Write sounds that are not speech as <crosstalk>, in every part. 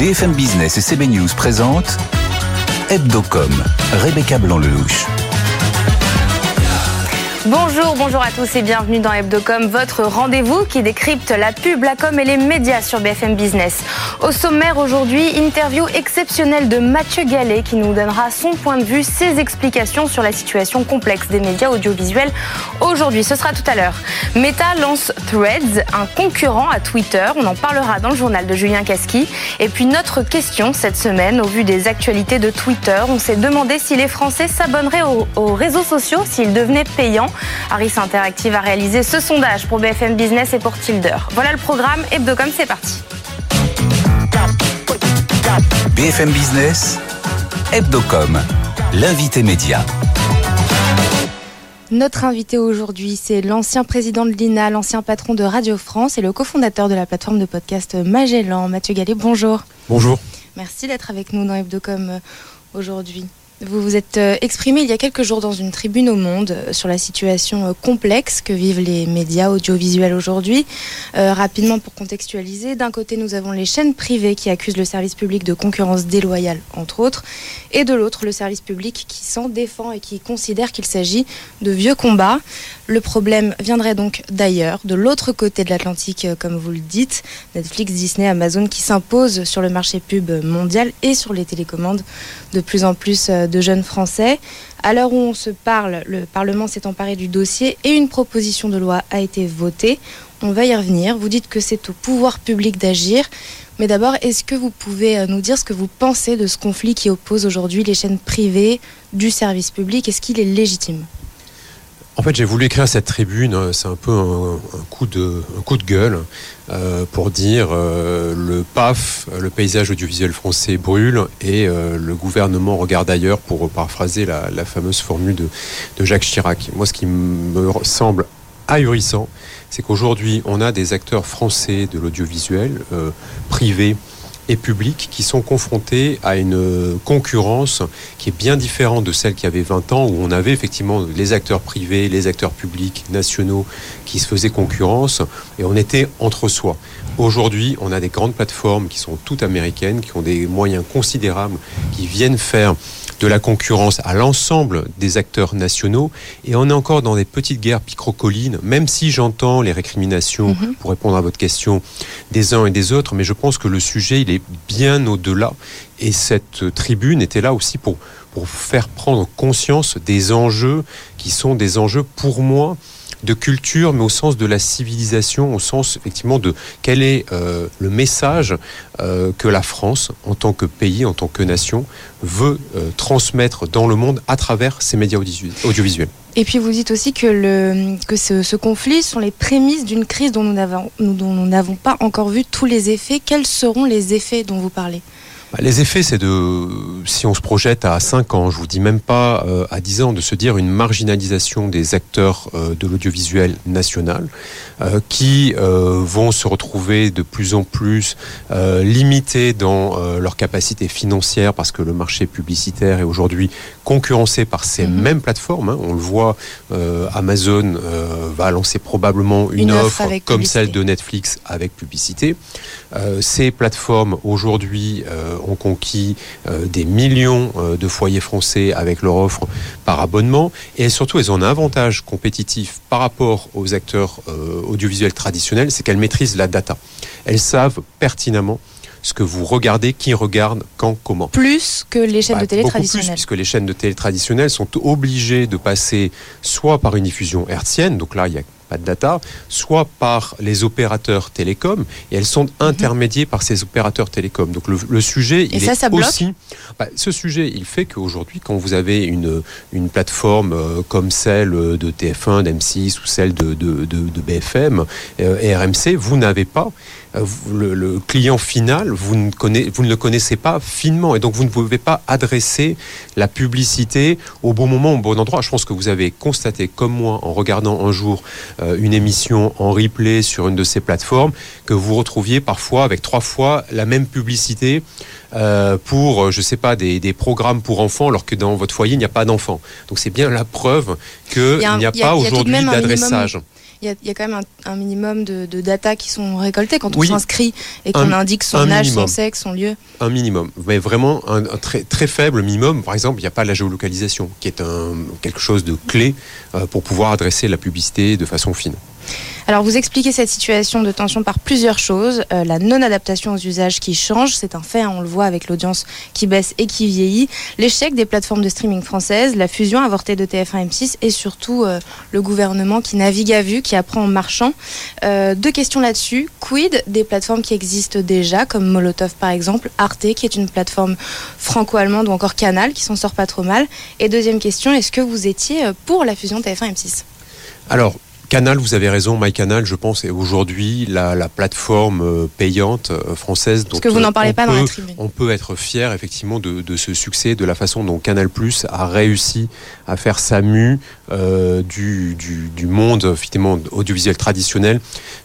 BFM Business et CB News présentent Hebdocom, Rebecca Blanc-Lelouch. Bonjour, bonjour à tous et bienvenue dans Hebdocom, votre rendez-vous qui décrypte la pub, la com et les médias sur BFM Business. Au sommaire aujourd'hui, interview exceptionnelle de Mathieu Gallet qui nous donnera son point de vue, ses explications sur la situation complexe des médias audiovisuels aujourd'hui. Ce sera tout à l'heure. Meta lance Threads, un concurrent à Twitter. On en parlera dans le journal de Julien Casqui. Et puis notre question cette semaine, au vu des actualités de Twitter, on s'est demandé si les Français s'abonneraient aux, aux réseaux sociaux s'ils devenaient payants. Harris Interactive a réalisé ce sondage pour BFM Business et pour Tilder. Voilà le programme. Hebdocom, c'est parti. BFM Business, Hebdocom, l'invité média. Notre invité aujourd'hui, c'est l'ancien président de l'INA, l'ancien patron de Radio France et le cofondateur de la plateforme de podcast Magellan, Mathieu Gallet. Bonjour. Bonjour. Merci d'être avec nous dans Hebdocom euh, aujourd'hui. Vous vous êtes euh, exprimé il y a quelques jours dans une tribune au Monde euh, sur la situation euh, complexe que vivent les médias audiovisuels aujourd'hui. Rapidement pour contextualiser, d'un côté nous avons les chaînes privées qui accusent le service public de concurrence déloyale, entre autres, et de l'autre le service public qui s'en défend et qui considère qu'il s'agit de vieux combats. Le problème viendrait donc d'ailleurs, de l'autre côté de l'Atlantique, comme vous le dites, Netflix, Disney, Amazon qui s'imposent sur le marché pub mondial et sur les télécommandes de plus en plus de jeunes Français. À l'heure où on se parle, le Parlement s'est emparé du dossier et une proposition de loi a été votée. On va y revenir. Vous dites que c'est au pouvoir public d'agir. Mais d'abord, est-ce que vous pouvez nous dire ce que vous pensez de ce conflit qui oppose aujourd'hui les chaînes privées du service public? Est-ce qu'il est légitime? En fait, j'ai voulu écrire cette tribune, c'est un peu un, coup de, gueule euh, pour dire euh, le PAF, le paysage audiovisuel français brûle et euh, le gouvernement regarde ailleurs pour paraphraser la, fameuse formule de, Jacques Chirac. Moi, ce qui me semble ahurissant, c'est qu'aujourd'hui, on a des acteurs français de l'audiovisuel euh, privé et publics qui sont confrontés à une concurrence qui est bien différente de celle qui avait 20 ans, où on avait effectivement les acteurs privés, les acteurs publics, nationaux, qui se faisaient concurrence, et on était entre soi. Aujourd'hui, on a des grandes plateformes qui sont toutes américaines, qui ont des moyens considérables, qui viennent faire de la concurrence à l'ensemble des acteurs nationaux. Et on est encore dans des petites guerres picrocolines, même si j'entends les récriminations, -hmm. pour répondre à votre question, des uns et des autres, mais je pense que le sujet, il est bien au-delà. Et cette tribune était là aussi pour, pour faire prendre conscience des enjeux qui sont des enjeux pour moi de culture, mais au sens de la civilisation, au sens effectivement de quel est euh, le message euh, que la France, en tant que pays, en tant que nation, veut euh, transmettre dans le monde à travers ses médias audiovisuels. Et puis vous dites aussi que, ce, ce conflit sont les prémices d'une crise dont nous n'avons pas encore vu tous les effets. Quels seront les effets dont vous parlez? Les effets, c'est de, si on se projette à 5 ans, je vous dis même pas euh, à 10 ans, de se dire une marginalisation des acteurs euh, de l'audiovisuel national euh, qui euh, vont se retrouver de plus en plus euh, limités dans euh, leur capacité financière parce que le marché publicitaire est aujourd'hui concurrencé par ces mmh. mêmes plateformes. Hein. On le voit, euh, Amazon euh, va lancer probablement une, une offre, offre comme publicité. celle de Netflix avec publicité. Euh, ces plateformes aujourd'hui euh, ont conquis euh, des millions euh, de foyers français avec leur offre par abonnement et surtout elles ont un avantage compétitif par rapport aux acteurs euh, audiovisuels traditionnels, c'est qu'elles maîtrisent la data. Elles savent pertinemment ce que vous regardez, qui regarde, quand, comment. Plus que les chaînes bah, de télé traditionnelles. Plus, puisque les chaînes de télé traditionnelles sont obligées de passer soit par une diffusion hertzienne, donc là il y a pas de data, soit par les opérateurs télécoms, et elles sont intermédiées par ces opérateurs télécoms. Donc le, le sujet, et il ça, est ça aussi... Bah, ce sujet, il fait qu'aujourd'hui, quand vous avez une, une plateforme euh, comme celle de TF1, d'M6 ou celle de, de, de, de BFM euh, et RMC, vous n'avez pas euh, le, le, client final, vous ne, connaissez, vous ne le connaissez pas finement, et donc vous ne pouvez pas adresser la publicité au bon moment, au bon endroit. Je pense que vous avez constaté, comme moi, en regardant un jour euh, une émission en replay sur une de ces plateformes, que vous retrouviez parfois avec trois fois la même publicité euh, pour, je sais pas, des, des, programmes pour enfants, alors que dans votre foyer, il n'y a pas d'enfants. Donc c'est bien la preuve qu'il n'y a, a, a, pas aujourd'hui d'adressage il y, a quand même un, minimum de, data qui sont récoltées quand on s'inscrit et qu'on indique son âge, son sexe, son lieu. Un minimum, mais vraiment un, très, très faible minimum. Par exemple, il n'y a pas la géolocalisation, qui est un, quelque chose de clé euh, pour pouvoir adresser la publicité de façon fine. Alors vous expliquez cette situation de tension par plusieurs choses. Euh, la non-adaptation aux usages qui changent, c'est un fait, hein, on le voit avec l'audience qui baisse et qui vieillit. L'échec des plateformes de streaming françaises, la fusion avortée de TF1 M6 et surtout euh, le gouvernement qui navigue à vue, qui apprend en marchant. Euh, deux questions là-dessus. Quid des plateformes qui existent déjà, comme Molotov par exemple, Arte qui est une plateforme franco-allemande ou encore Canal qui s'en sort pas trop mal? Et deuxième question, est-ce que vous étiez pour la fusion TF1 M6 alors, Canal, vous avez raison, MyCanal, je pense, est aujourd'hui la, plateforme euh, payante euh, française. Parce que vous n'en parlez pas dans la tribune. On peut être fier effectivement de, ce succès, de la façon dont Canal Plus a réussi à faire sa mue euh, du, du, monde effectivement audiovisuel traditionnel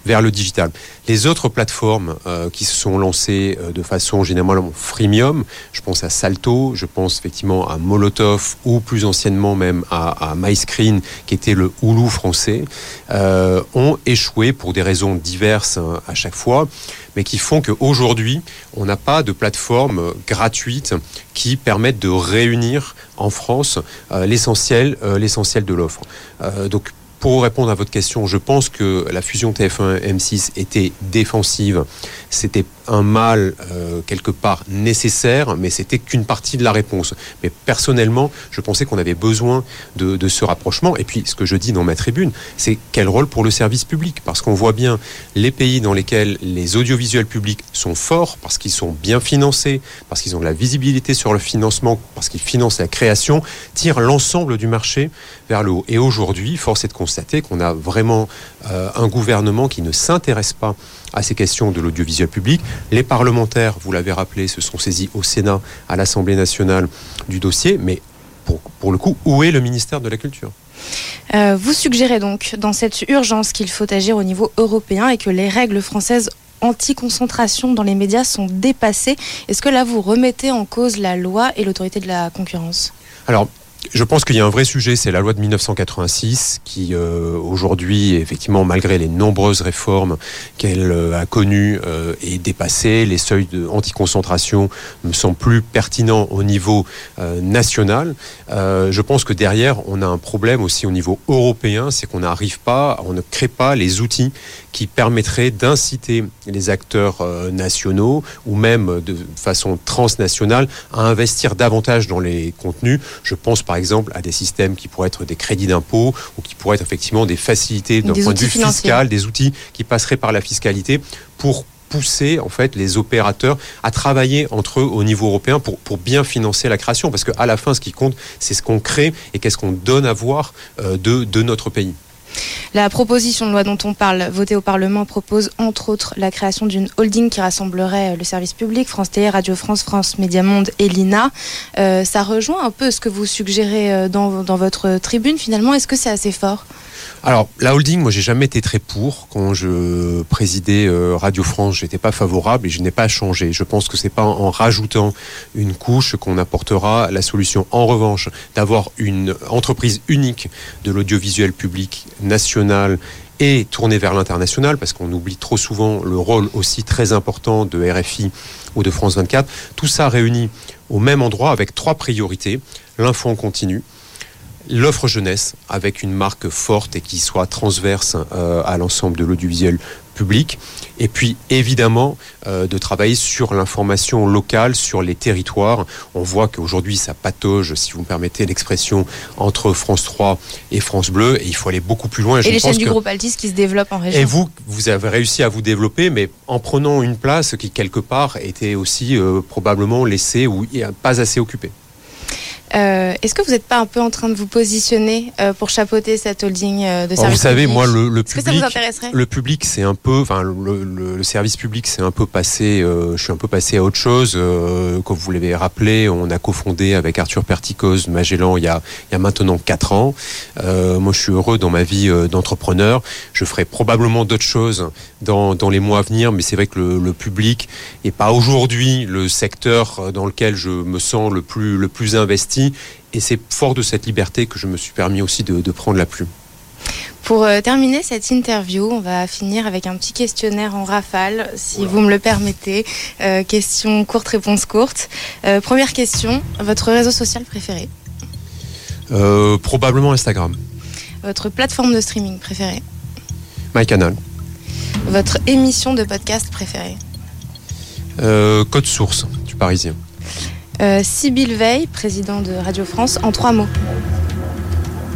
vers le digital. Les autres plateformes qui se sont lancées de façon généralement freemium, je pense à Salto, je pense effectivement à Molotov ou plus anciennement même à, à MyScreen qui était le Hulu français. Euh, ont échoué pour des raisons diverses hein, à chaque fois, mais qui font qu'aujourd'hui, on n'a pas de plateforme gratuite qui permette de réunir en France euh, l'essentiel, euh, l'essentiel de l'offre. donc pour répondre à votre question, je pense que la fusion TF1-M6 était défensive. C'était un mal euh, quelque part nécessaire, mais c'était qu'une partie de la réponse. Mais personnellement, je pensais qu'on avait besoin de, ce rapprochement. Et puis, ce que je dis dans ma tribune, c'est quel rôle pour le service public? Parce qu'on voit bien les pays dans lesquels les audiovisuels publics sont forts, parce qu'ils sont bien financés, parce qu'ils ont de la visibilité sur le financement, parce qu'ils financent la création, tirent l'ensemble du marché vers le haut. Et aujourd'hui, force est de constater qu'on a vraiment euh, un gouvernement qui ne s'intéresse pas à ces questions de l'audiovisuel public. Les parlementaires, vous l'avez rappelé, se sont saisis au Sénat, à l'Assemblée nationale du dossier, mais pour, pour le coup, où est le ministère de la Culture? Euh, vous suggérez donc dans cette urgence qu'il faut agir au niveau européen et que les règles françaises anti-concentration dans les médias sont dépassées. Est-ce que là, vous remettez en cause la loi et l'autorité de la concurrence? Alors, je pense qu'il y a un vrai sujet, c'est la loi de 1986 qui euh, aujourd'hui, effectivement, malgré les nombreuses réformes qu'elle euh, a connues, euh, est dépassée. Les seuils de anticoncentration ne sont plus pertinents au niveau national. je pense que derrière, on a un problème aussi au niveau européen, c'est qu'on n'arrive pas, on ne crée pas les outils qui permettraient d'inciter les acteurs nationaux ou même de façon transnationale à investir davantage dans les contenus. Je pense par par exemple à des systèmes qui pourraient être des crédits d'impôt ou qui pourraient être effectivement des facilités d'un point de vue fiscal, des outils qui passeraient par la fiscalité pour pousser en fait les opérateurs à travailler entre eux au niveau européen pour, pour bien financer la création parce qu'à la fin ce qui compte c'est ce qu'on crée et qu'est-ce qu'on donne à voir euh, de, de notre pays. La proposition de loi dont on parle, votée au Parlement, propose entre autres la création d'une holding qui rassemblerait euh, le service public, France Télé, Radio France, France Média Monde et l'INA. Euh, ça rejoint un peu ce que vous suggérez euh, dans, dans votre tribune finalement. Est-ce que c'est assez fort? Alors, la holding, moi, j'ai jamais été très pour. Quand je présidais euh, Radio France, j'étais pas favorable et je n'ai pas changé. Je pense que c'est pas en rajoutant une couche qu'on apportera la solution. En revanche, d'avoir une entreprise unique de l'audiovisuel public national et tournée vers l'international, parce qu'on oublie trop souvent le rôle aussi très important de RFI ou de France 24. Tout ça réuni au même endroit avec trois priorités. L'info en continu, l'offre jeunesse avec une marque forte et qui soit transverse euh, à l'ensemble de l'audiovisuel public. Et puis évidemment euh, de travailler sur l'information locale, sur les territoires. On voit qu'aujourd'hui ça patauge, si vous me permettez l'expression, entre France 3 et France Bleu. Et il faut aller beaucoup plus loin. Et, les chaînes du groupe Altis qui se développent en région. Et vous, vous avez réussi à vous développer, mais en prenant une place qui quelque part était aussi euh, probablement laissée ou pas assez occupée. Euh, est-ce que vous n'êtes pas un peu en train de vous positionner euh, pour chapeauter cette holding euh, de service Vous savez, moi, le, le public, le public, c'est un peu, enfin, le, le, service public, c'est un peu passé. je suis un peu passé à autre chose. comme vous l'avez rappelé, on a cofondé avec Arthur Perticos Magellan il y a, il y a maintenant quatre ans. moi, je suis heureux dans ma vie d'entrepreneur. Je ferai probablement d'autres choses dans, dans les mois à venir, mais c'est vrai que le, public est pas aujourd'hui le secteur dans lequel je me sens le plus le plus investi et c'est fort de cette liberté que je me suis permis aussi de, prendre la plume. Pour euh, terminer cette interview, on va finir avec un petit questionnaire en rafale, si vous me le permettez. Euh, question courte, réponse courte. Euh, première question, votre réseau social préféré Euh, probablement Instagram. Votre plateforme de streaming préférée MyCanal. Votre émission de podcast préférée code source du Parisien. Euh, Sybille Veil, président de Radio France, en trois mots.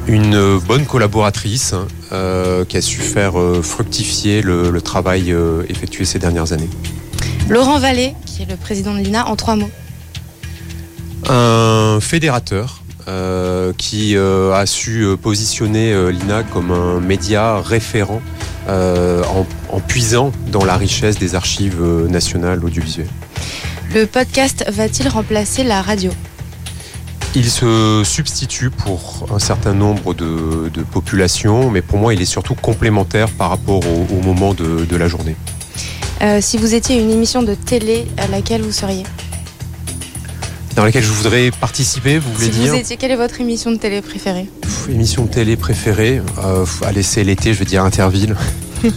Une bonne collaboratrice euh, qui a su faire euh, fructifier le, le travail euh, effectué ces dernières années. Laurent Vallée, qui est le président de l'INA, en trois mots. Un fédérateur qui a su positionner l'INA comme un média référent en, en puisant dans la richesse des archives nationales audiovisuelles. Le podcast va-t-il remplacer la radio? Il se substitue pour un certain nombre de, de populations, mais pour moi, il est surtout complémentaire par rapport au, au moment de, de la journée. Euh, Si vous étiez une émission de télé à laquelle vous seriez? Dans laquelle je voudrais participer, vous voulez Si dire? vous étiez, quelle est votre émission de télé préférée? Pff, Émission de télé préférée euh, Allez, c'est l'été, je veux dire Interville. <laughs>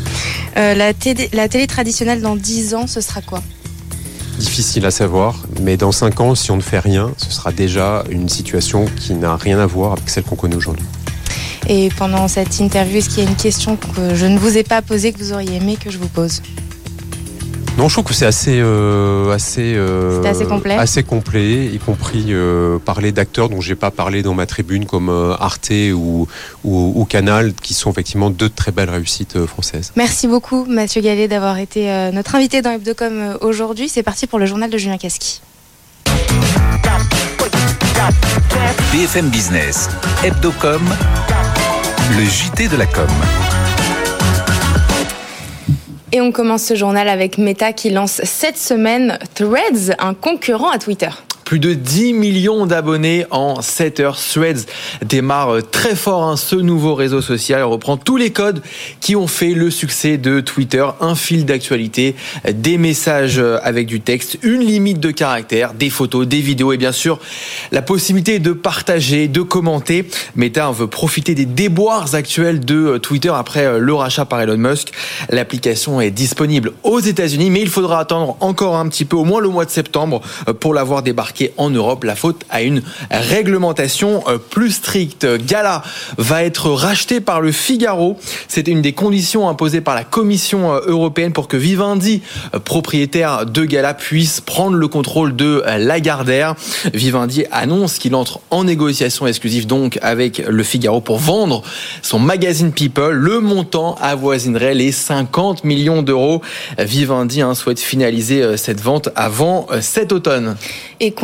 Euh, la, télé, la télé traditionnelle dans 10 ans, ce sera quoi? Difficile à savoir, mais dans 5 ans, si on ne fait rien, ce sera déjà une situation qui n'a rien à voir avec celle qu'on connaît aujourd'hui. Et pendant cette interview, est-ce qu'il y a une question que je ne vous ai pas posée que vous auriez aimé que je vous pose? Non, je trouve que c'est assez, euh, assez, euh, assez complet. assez complet, y compris euh, parler d'acteurs dont j'ai pas parlé dans ma tribune, comme euh, Arte ou, ou, ou Canal, qui sont effectivement deux très belles réussites euh, françaises. Merci beaucoup, Mathieu Gallet, d'avoir été euh, notre invité dans Hebdocom aujourd'hui. C'est parti pour le journal de Julien Casqui. BFM Business, Hebdocom, le JT de la com. Et on commence ce journal avec Meta qui lance cette semaine Threads, un concurrent à Twitter. Plus de 10 millions d'abonnés en 7 heures. Threads démarre très fort hein, ce nouveau réseau social. reprend tous les codes qui ont fait le succès de Twitter. Un fil d'actualité, des messages avec du texte, une limite de caractère, des photos, des vidéos et bien sûr la possibilité de partager, de commenter. Meta veut profiter des déboires actuels de Twitter après le rachat par Elon Musk. L'application est disponible aux États-Unis, mais il faudra attendre encore un petit peu, au moins le mois de septembre, pour l'avoir débarqué en Europe. La faute à une réglementation euh, plus stricte. Gala va être racheté par le Figaro. C'était une des conditions imposées par la Commission euh, européenne pour que Vivendi, euh, propriétaire de Gala, puisse prendre le contrôle de Lagardère. Vivendi annonce qu'il entre en négociation exclusive donc avec le Figaro pour vendre son magazine People. Le montant avoisinerait les 50 millions d'euros. Vivendi hein, souhaite finaliser cette vente avant cet automne.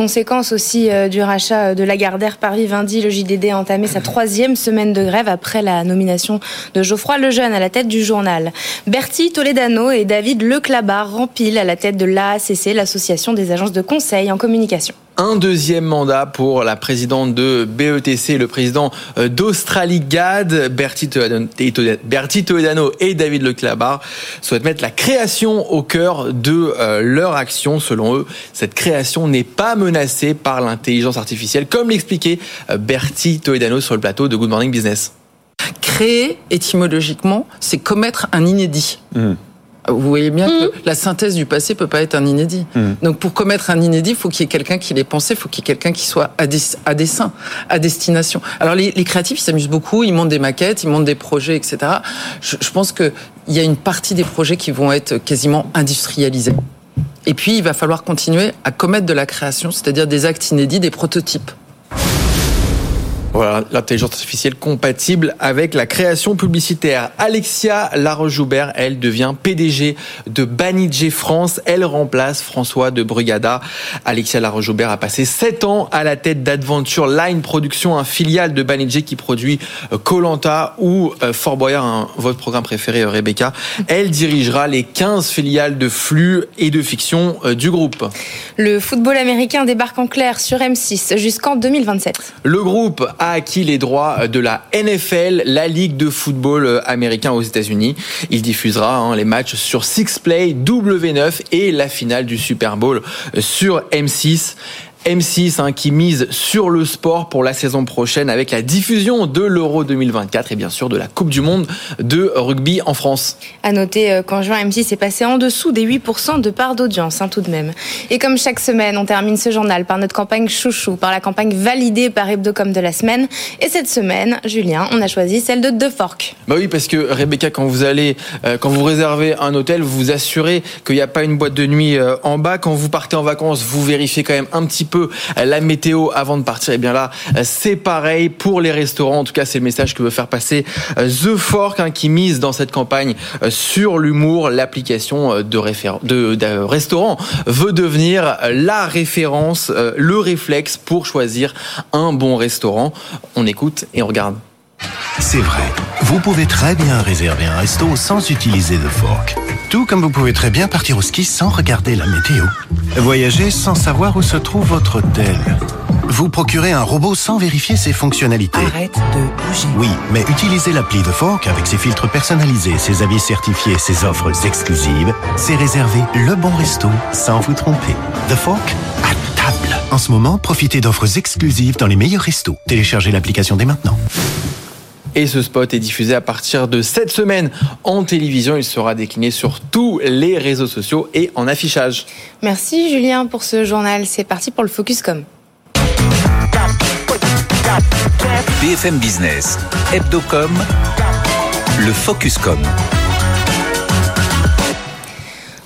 Conséquence aussi euh, du rachat de Lagardère par Vivendi, le JDD a entamé sa troisième semaine de grève après la nomination de Geoffroy Lejeune à la tête du journal. Bertie Toledano et David Leclabar rempilent à la tête de l'AACC, l'association des agences de conseil en communication un deuxième mandat pour la présidente de BETC, le président d'Australie GAD, Bertie Toledano et David Leclabar souhaitent mettre la création au cœur de leur action. Selon eux, cette création n'est pas menacée par l'intelligence artificielle, comme l'expliquait Bertie Toledano sur le plateau de Good Morning Business. Créer, étymologiquement, c'est commettre un inédit. Mmh. Vous voyez bien mmh. que la synthèse du passé peut pas être un inédit. Mmh. Donc pour commettre un inédit, il faut qu'il y ait quelqu'un qui l'ait pensé, il faut qu'il y ait quelqu'un qui soit à, des, à dessein, à destination. Alors les, les créatifs, ils s'amusent beaucoup, ils montent des maquettes, ils montent des projets, etc. Je, je pense qu'il y a une partie des projets qui vont être quasiment industrialisés. Et puis il va falloir continuer à commettre de la création, c'est-à-dire des actes inédits, des prototypes. Voilà, l'intelligence artificielle compatible avec la création publicitaire. Alexia Laroche-Joubert, elle devient PDG de Banijé France. Elle remplace François de Brugada. Alexia Laroche-Joubert a passé 7 ans à la tête d'Adventure Line Production, un filiale de Banijé qui produit Colanta ou Fort Boyard, un, votre programme préféré, Rebecca. Elle dirigera les 15 filiales de flux et de fiction du groupe. Le football américain débarque en clair sur M6 jusqu'en 2027. Le groupe a acquis les droits de la NFL, la ligue de football américain aux États-Unis. Il diffusera hein, les matchs sur Six Play, W9 et la finale du Super Bowl sur M6. M6 hein, qui mise sur le sport pour la saison prochaine avec la diffusion de l'Euro 2024 et bien sûr de la Coupe du Monde de rugby en France. À noter euh, qu'en juin, M6 est passé en dessous des 8% de part d'audience, hein, tout de même. Et comme chaque semaine, on termine ce journal par notre campagne chouchou, par la campagne validée par Hebdocom de la semaine. Et cette semaine, Julien, on a choisi celle de The Fork. Bah oui, parce que Rebecca, quand vous allez, euh, quand vous réservez un hôtel, vous vous assurez qu'il n'y a pas une boîte de nuit euh, en bas. Quand vous partez en vacances, vous vérifiez quand même un petit peu la météo avant de partir. Et bien là, c'est pareil pour les restaurants. En tout cas, c'est le message que veut faire passer The Fork, hein, qui mise dans cette campagne sur l'humour. L'application de, de, de restaurant veut devenir la référence, le réflexe pour choisir un bon restaurant. On écoute et on regarde. C'est vrai, vous pouvez très bien réserver un resto sans utiliser The Fork. Tout comme vous pouvez très bien partir au ski sans regarder la météo. Voyager sans savoir où se trouve votre hôtel. Vous procurez un robot sans vérifier ses fonctionnalités. Arrête de bouger. Oui, mais utilisez l'appli The Fork avec ses filtres personnalisés, ses avis certifiés, ses offres exclusives. C'est réserver le bon resto sans vous tromper. The Fork à table. En ce moment, profitez d'offres exclusives dans les meilleurs restos. Téléchargez l'application dès maintenant. Et ce spot est diffusé à partir de cette semaine en télévision. Il sera décliné sur tous les réseaux sociaux et en affichage. Merci Julien pour ce journal. C'est parti pour le Focuscom. BFM Business, Hebdocom, le Focuscom.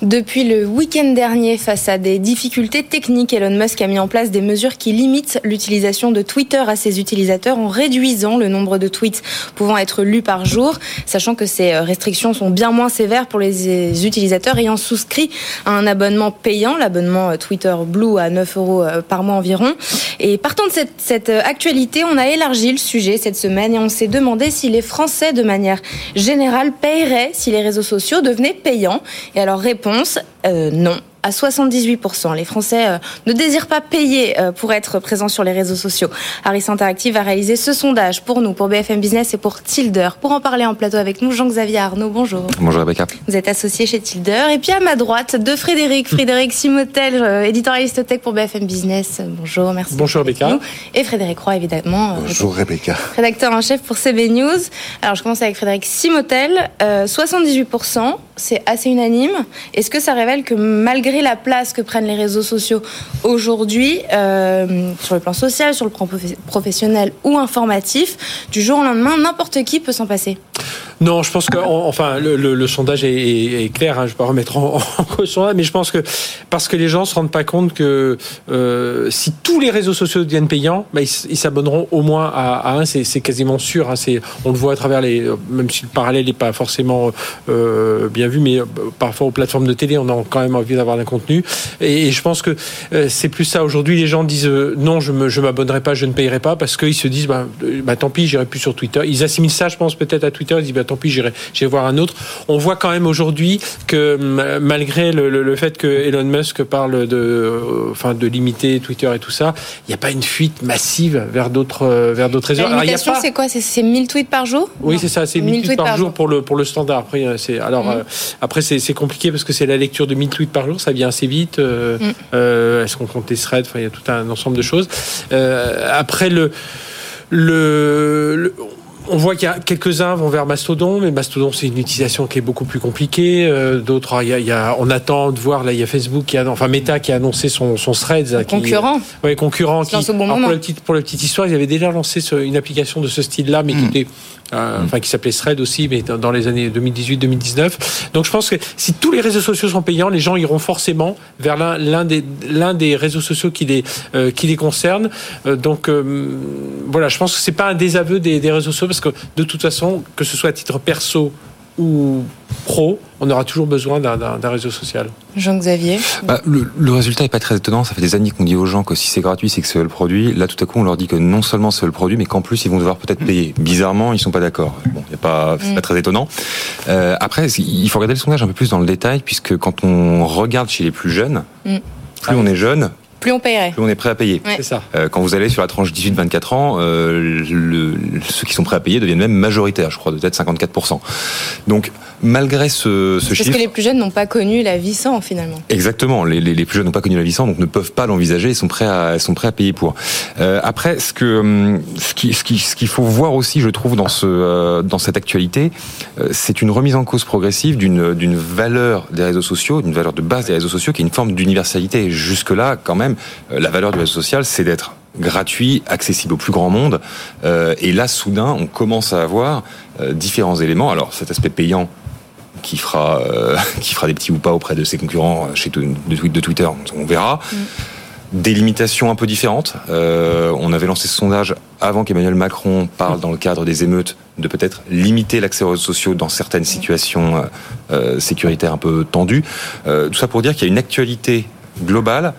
Depuis le week-end dernier, face à des difficultés techniques, Elon Musk a mis en place des mesures qui limitent l'utilisation de Twitter à ses utilisateurs en réduisant le nombre de tweets pouvant être lus par jour, sachant que ces restrictions sont bien moins sévères pour les utilisateurs ayant souscrit à un abonnement payant, l'abonnement Twitter Blue à 9 euros par mois environ. Et partant de cette, cette actualité, on a élargi le sujet cette semaine et on s'est demandé si les Français, de manière générale, paieraient si les réseaux sociaux devenaient payants. Et alors, réponse euh, non à 78%. Les Français euh, ne désirent pas payer euh, pour être présents sur les réseaux sociaux. Harris Interactive a réalisé ce sondage pour nous, pour BFM Business et pour Tilder. Pour en parler en plateau avec nous, Jean-Xavier Arnaud, bonjour. Bonjour Rebecca. Vous êtes associé chez Tilder. Et puis à ma droite, de Frédéric, Frédéric Simotel, éditorialiste tech pour BFM Business. Bonjour, merci. Bonjour Rebecca. Nous. Et Frédéric Roy, évidemment. Bonjour Rebecca. Rédacteur en chef pour CB News. Alors je commence avec Frédéric Simotel. 78%, c'est assez unanime. Est-ce que ça révèle que malgré la place que prennent les réseaux sociaux aujourd'hui, euh, sur le plan social, sur le plan professionnel ou informatif, du jour au lendemain, n'importe qui peut s'en passer non, je pense que, enfin, le, sondage est, clair. Hein, je vais pas remettre en, <laughs> en cause mais je pense que parce que les gens se rendent pas compte que euh, si tous les réseaux sociaux deviennent payants, bah, ils s'abonneront au moins à, un. C'est quasiment sûr. Hein, on le voit à travers les, même si le parallèle n'est pas forcément euh, bien vu, mais parfois aux plateformes de télé, on a quand même envie d'avoir un contenu. Et, je pense que euh, c'est plus ça. Aujourd'hui, les gens disent euh, non, je je m'abonnerai pas, je ne payerai pas, parce qu'ils se disent, bah, bah tant pis, j'irai plus sur Twitter. Ils assimilent ça, je pense, peut-être à Twitter. Ils disent, tant pis, j'irai, voir un autre. On voit quand même aujourd'hui que malgré le, le, le, fait que Elon Musk parle de, euh, enfin, de limiter Twitter et tout ça, il n'y a pas une fuite massive vers d'autres, vers d'autres réseaux. La limitation, c'est quoi? C'est, 1000 tweets par jour? Oui, c'est ça, c'est 1000, 1000 tweets, par, par jour, jour pour le, pour le standard. Après, c'est, alors, mmh. euh, après c'est, compliqué parce que c'est la lecture de 1000 tweets par jour, ça vient assez vite. Euh, euh, est-ce qu'on compte les threads? Enfin, il y a tout un ensemble de choses. Euh, après, le, le, le on voit qu'il y a quelques-uns vont vers Mastodon, mais Mastodon c'est une utilisation qui est beaucoup plus compliquée. Euh, D'autres, il y, a, il y a, on attend de voir là, il y a Facebook qui a, enfin Meta qui a annoncé son, son Threads. Concurrent. Oui, concurrent. Qui, bon alors, pour, la petite, pour la petite histoire, ils avaient déjà lancé ce, une application de ce style-là, mais mmh. qui était euh, enfin qui s'appelait Thread aussi, mais dans, les années 2018-2019. Donc je pense que si tous les réseaux sociaux sont payants, les gens iront forcément vers l'un des, réseaux sociaux qui les, euh, concerne. Euh, donc voilà, je pense que c'est pas un désaveu des réseaux sociaux parce que de toute façon, que ce soit à titre perso ou pro, on aura toujours besoin d'un réseau social. Jean-Xavier bah, le, le, résultat n'est pas très étonnant. Ça fait des années qu'on dit aux gens que si c'est gratuit, c'est que c'est le produit. Là, tout à coup, on leur dit que non seulement c'est le produit, mais qu'en plus, ils vont devoir peut-être payer. Bizarrement, ils sont pas d'accord. Bon, y a pas, c'est mm. pas très étonnant. Euh, après, il faut regarder le sondage un peu plus dans le détail, puisque quand on regarde chez les plus jeunes, mm. plus on est jeune, plus on paierait. Plus on est prêt à payer. C'est ça. Euh, quand vous allez sur la tranche 18-24 ans, euh, le- ceux qui sont prêts à payer deviennent même majoritaires, je crois, de peut-être 54%. Donc, malgré ce, ce Parce chiffre... que les plus jeunes n'ont pas connu la vie sans finalement. Exactement. Les, les, les plus jeunes n'ont pas connu la vie sans, donc ne peuvent pas l'envisager. Ils sont prêts à, ils sont prêts à payer pour. Euh, après, ce que, hum, ce qui, ce qui, ce qu'il faut voir aussi, je trouve, dans ce, euh, dans cette actualité, euh, c'est une remise en cause progressive d'une, d'une valeur des réseaux sociaux, d'une valeur de base des réseaux sociaux, qui est une forme d'universalité. Jusque-là, quand même, euh, la valeur du réseau social, c'est d'être gratuit, accessible au plus grand monde. Euh, et là, soudain, on commence à avoir euh, différents éléments. Alors, cet aspect payant qui fera, euh, <laughs> qui fera des petits ou pas auprès de ses concurrents chez de, Twitter, on verra. Des limitations un peu différentes. On avait lancé ce sondage avant qu'Emmanuel Macron parle dans le cadre des émeutes de peut-être limiter l'accès aux réseaux sociaux dans certaines situations sécuritaires un peu tendues. Tout ça pour dire qu'il y a une actualité globale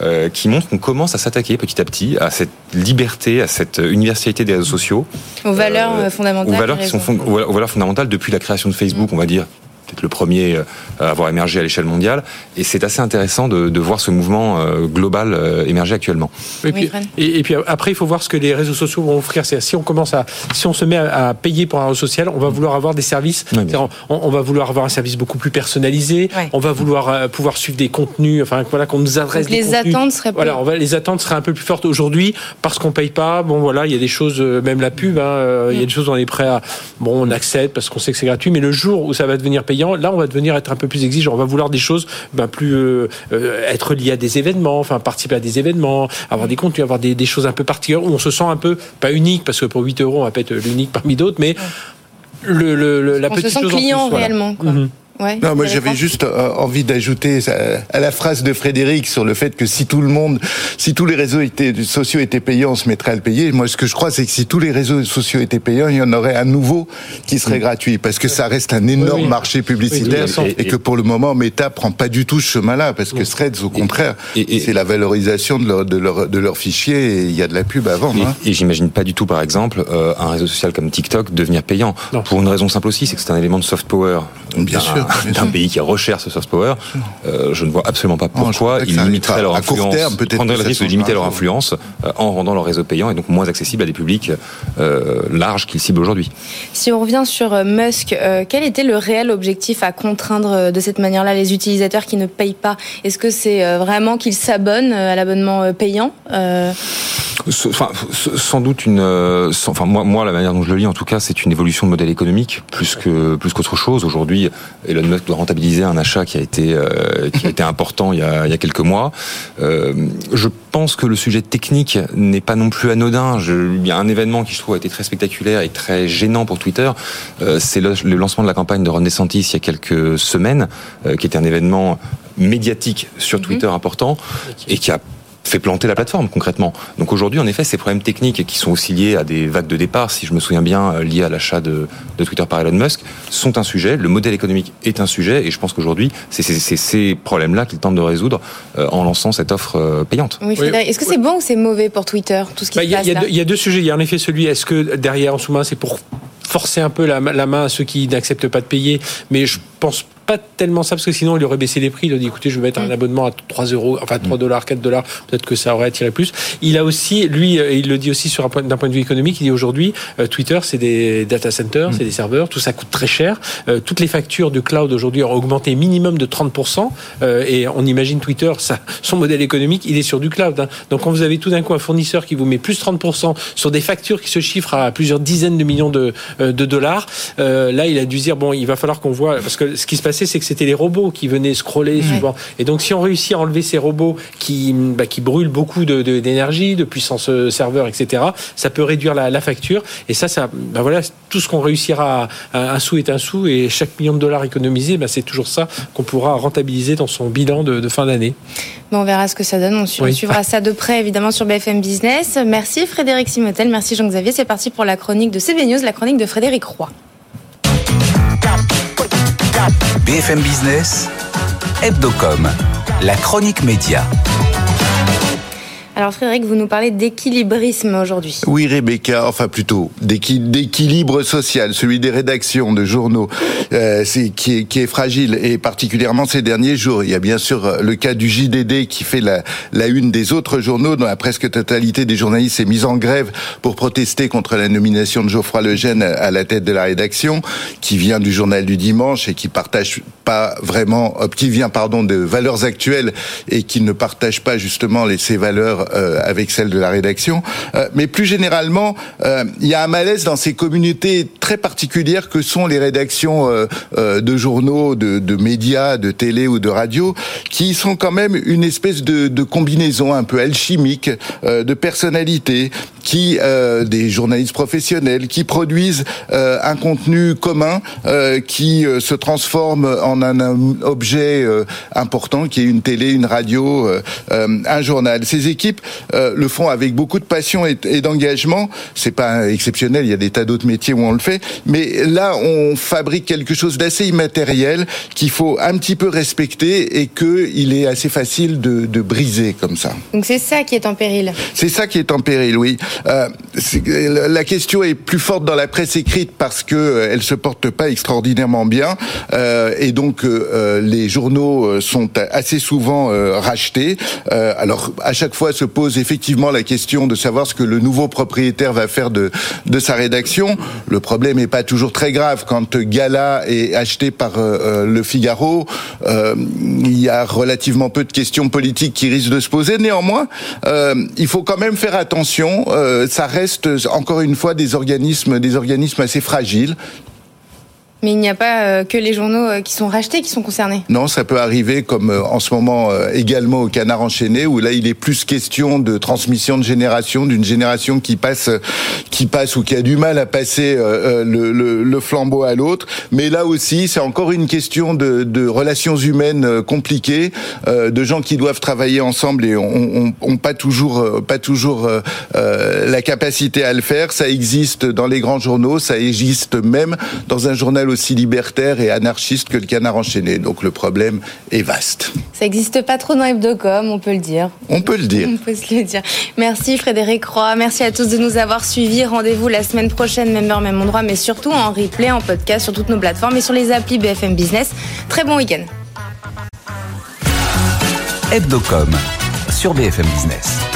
euh, qui montre qu'on commence à s'attaquer petit à petit à cette liberté, à cette universalité des réseaux sociaux Aux valeurs euh, euh, fondamentales. aux valeurs des qui sont réseaux. fond- aux valeurs fondamentales depuis la création de Facebook, on va dire peut-être le premier euh, à avoir émergé à l'échelle mondiale. Et c'est assez intéressant de, de voir ce mouvement euh, global euh, émerger actuellement. Et puis, Fred. et, et puis après, il faut voir ce que les réseaux sociaux vont offrir. Si on commence à, si on se met à, à payer pour un réseau social, on va vouloir avoir des services. Oui, on, on va vouloir avoir un service beaucoup plus personnalisé. On va vouloir pouvoir suivre des contenus. Enfin, voilà, qu'on nous adresse Donc des les contenus. attentes seraient plus- Voilà, on va, les attentes seraient un peu plus fortes aujourd'hui parce qu'on paye pas. Bon, voilà, il y a des choses, même la pub, hein, il y a des choses où on est prêt à, bon, on accepte parce qu'on sait que c'est gratuit. Mais le jour où ça va devenir payant, là, on va devenir être un peu plus exigeant. On va vouloir des choses, ben, plus euh, euh, être lié à des événements, enfin participer à des événements, avoir des contenus, avoir des, des choses un peu particulières où on se sent un peu pas unique parce que pour 8 euros, on va pas être l'unique parmi d'autres, mais le, le- le- la On se sent chose en client plus, voilà. réellement. Quoi. Mhm. Ouais, Non, moi j'avais juste euh, envie d'ajouter euh, à la phrase de Frédéric sur le fait que si tout le monde, si tous les réseaux étaient, sociaux étaient payants, on se mettrait à le payer. Moi, ce que je crois, c'est que si tous les réseaux sociaux étaient payants, il y en aurait un nouveau qui serait gratuit, parce que ça reste un énorme Oui, oui. marché publicitaire Oui, oui, et, que pour le moment, Meta prend pas du tout ce chemin-là, parce que Threads, au contraire, c'est la valorisation de leur, de leur, de leurs fichiers et il y a de la pub à vendre. Et, hein. et j'imagine pas du tout, par exemple, euh, un réseau social comme TikTok devenir payant. Non. Pour une raison simple aussi, c'est que c'est un élément de soft power Bien sûr, <laughs> d'un pays qui recherche ce soft power. Euh, je ne vois absolument pas pourquoi ils limiteraient leur À court influence, terme, peut-être prendraient le risque de limiter leur influence euh, en rendant leur réseau payant et donc moins accessible à des publics euh, larges qu'ils ciblent aujourd'hui. Si on revient sur Musk, euh, quel était le réel objectif à contraindre de cette manière-là les utilisateurs qui ne payent pas? Est-ce que c'est vraiment qu'ils s'abonnent à l'abonnement payant Euh, Enfin, sans doute une. euh, sans- Enfin, moi, moi, la manière dont je le lis, en tout cas, c'est une évolution de modèle économique plus que plus qu'autre chose. Aujourd'hui, Elon Musk doit rentabiliser un achat qui a été euh, qui a été important il y a, il y a quelques mois. Euh, je pense que le sujet technique n'est pas non plus anodin. Je, il y a un événement qui je trouve a été très spectaculaire et très gênant pour Twitter. Euh, c'est le, le lancement de la campagne de Ron DeSantis il y a quelques semaines, euh, qui était un événement médiatique sur Twitter important et qui a fait planter la plateforme concrètement. Donc aujourd'hui, en effet, ces problèmes techniques qui sont aussi liés à des vagues de départ, si je me souviens bien, euh, liés à l'achat de, de Twitter par Elon Musk, sont un sujet. Le modèle économique est un sujet, et je pense qu'aujourd'hui, c'est ces problèmes-là qu'il tente de résoudre euh, en lançant cette offre euh, payante. oui, Frédéric, Est-ce que c'est bon ou c'est mauvais pour Twitter, tout ce qui Bah, se Il y, a- passe il y a là deux- il y a deux sujets. Il y a en effet celui, est-ce que derrière, en sous-main, c'est pour forcer un peu la, la main à ceux qui n'acceptent pas de payer? Mais je pense pas tellement ça, parce que sinon, il aurait baissé les prix. Il a dit, écoutez, je vais mettre un abonnement à 3 euros, enfin 3 dollars, 4 dollars. Peut-être que ça aurait attiré plus. Il a aussi, lui, euh, il le dit aussi sur un point, d'un point de vue économique, il dit aujourd'hui, euh, Twitter, c'est des data centers, c'est des serveurs, tout ça coûte très cher. Euh, toutes les factures de cloud aujourd'hui ont augmenté minimum de 30%. euh, et on imagine Twitter, ça, son modèle économique, il est sur du cloud. hein. Donc quand vous avez tout d'un coup un fournisseur qui vous met plus 30% sur des factures qui se chiffrent à plusieurs dizaines de millions de, euh, de dollars, euh, là, il a dû dire, bon, il va falloir qu'on voit, parce que ce qui se c'est que c'était les robots qui venaient scroller souvent. Et donc, si on réussit à enlever ces robots qui, bah, qui brûlent beaucoup de- de- d'énergie, de, puissance euh, serveur, etc., ça peut réduire la, la facture. Et ça, ça bah voilà, tout ce qu'on réussira à, à- un sou est un sou, et chaque million de dollars économisé, bah, c'est toujours ça qu'on pourra rentabiliser dans son bilan de, de fin d'année. On verra ce que ça donne. On, su- on Oui. suivra ça de près, évidemment, sur BFM Business. Merci Frédéric Simotel, merci Jean-Xavier. C'est parti pour la chronique de CB News, la chronique de Frédéric Roy. BFM Business, Hebdocom, la chronique média. Alors Frédéric, vous nous parlez d'équilibrisme aujourd'hui. Oui, Rebecca, enfin plutôt d'équilibre social, celui des rédactions de journaux, euh, qui, est, est fragile, et particulièrement ces derniers jours. Il y a bien sûr le cas du JDD qui fait la, une des autres journaux, dont la presque totalité des journalistes s'est mise en grève pour protester contre la nomination de Geoffroy Lejeune à la tête de la rédaction, qui vient du journal du dimanche et qui partage pas vraiment, euh, qui vient pardon de valeurs actuelles et qui ne partage pas justement ces valeurs euh, avec celles de la rédaction. Euh, mais plus généralement, il y a un malaise dans ces communautés très particulières que sont les rédactions de journaux, de, de, médias, de télé ou de radio, qui sont quand même une espèce de, de combinaison un peu alchimique de personnalités, qui des journalistes professionnels qui produisent un contenu commun qui se transforme en un, objet important qui est une télé, une radio, un journal. Ces équipes le font avec beaucoup de passion et, et d'engagement. C'est pas exceptionnel, il y a des tas d'autres métiers où on le fait, mais là on fabrique quelque chose d'assez immatériel qu'il faut un petit peu respecter et que il est assez facile de, de briser comme ça. Donc c'est ça qui est en péril. C'est ça qui est en péril, oui. Euh, la question est plus forte dans la presse écrite parce que euh, elle se porte pas extraordinairement bien euh, et donc euh, les journaux sont assez souvent rachetés. alors à chaque fois se pose effectivement la question de savoir ce que le nouveau propriétaire va faire de de sa rédaction. Le problème n'est pas toujours très grave quand Gala est acheté par le Figaro. il y a relativement peu de questions politiques qui risquent de se poser. Néanmoins, il faut quand même faire attention. ça reste encore une fois des organismes, des organismes assez fragiles mais il n'y a pas euh, que les journaux euh, qui sont rachetés qui sont concernés. Non, ça peut arriver comme euh, en ce moment également au Canard enchaîné, où là il est plus question de transmission de génération, d'une génération qui passe, qui passe ou qui a du mal à passer le, flambeau à l'autre. Mais là aussi, c'est encore une question de, relations humaines compliquées, de gens qui doivent travailler ensemble et ont, ont, pas toujours, pas toujours la capacité à le faire. Ça existe dans les grands journaux, ça existe même dans un journal aussi libertaire et anarchiste que le canard enchaîné. Donc le problème est vaste. Ça n'existe pas trop dans Hebdocom, on peut le dire. On peut le dire. On peut se le dire. Merci Frédéric Roy, merci à tous de nous avoir suivis. Rendez-vous la semaine prochaine, même heure, même endroit, mais surtout en replay, en podcast sur toutes nos plateformes et sur les applis BFM Business. Très bon week-end. Hebdocom sur BFM Business.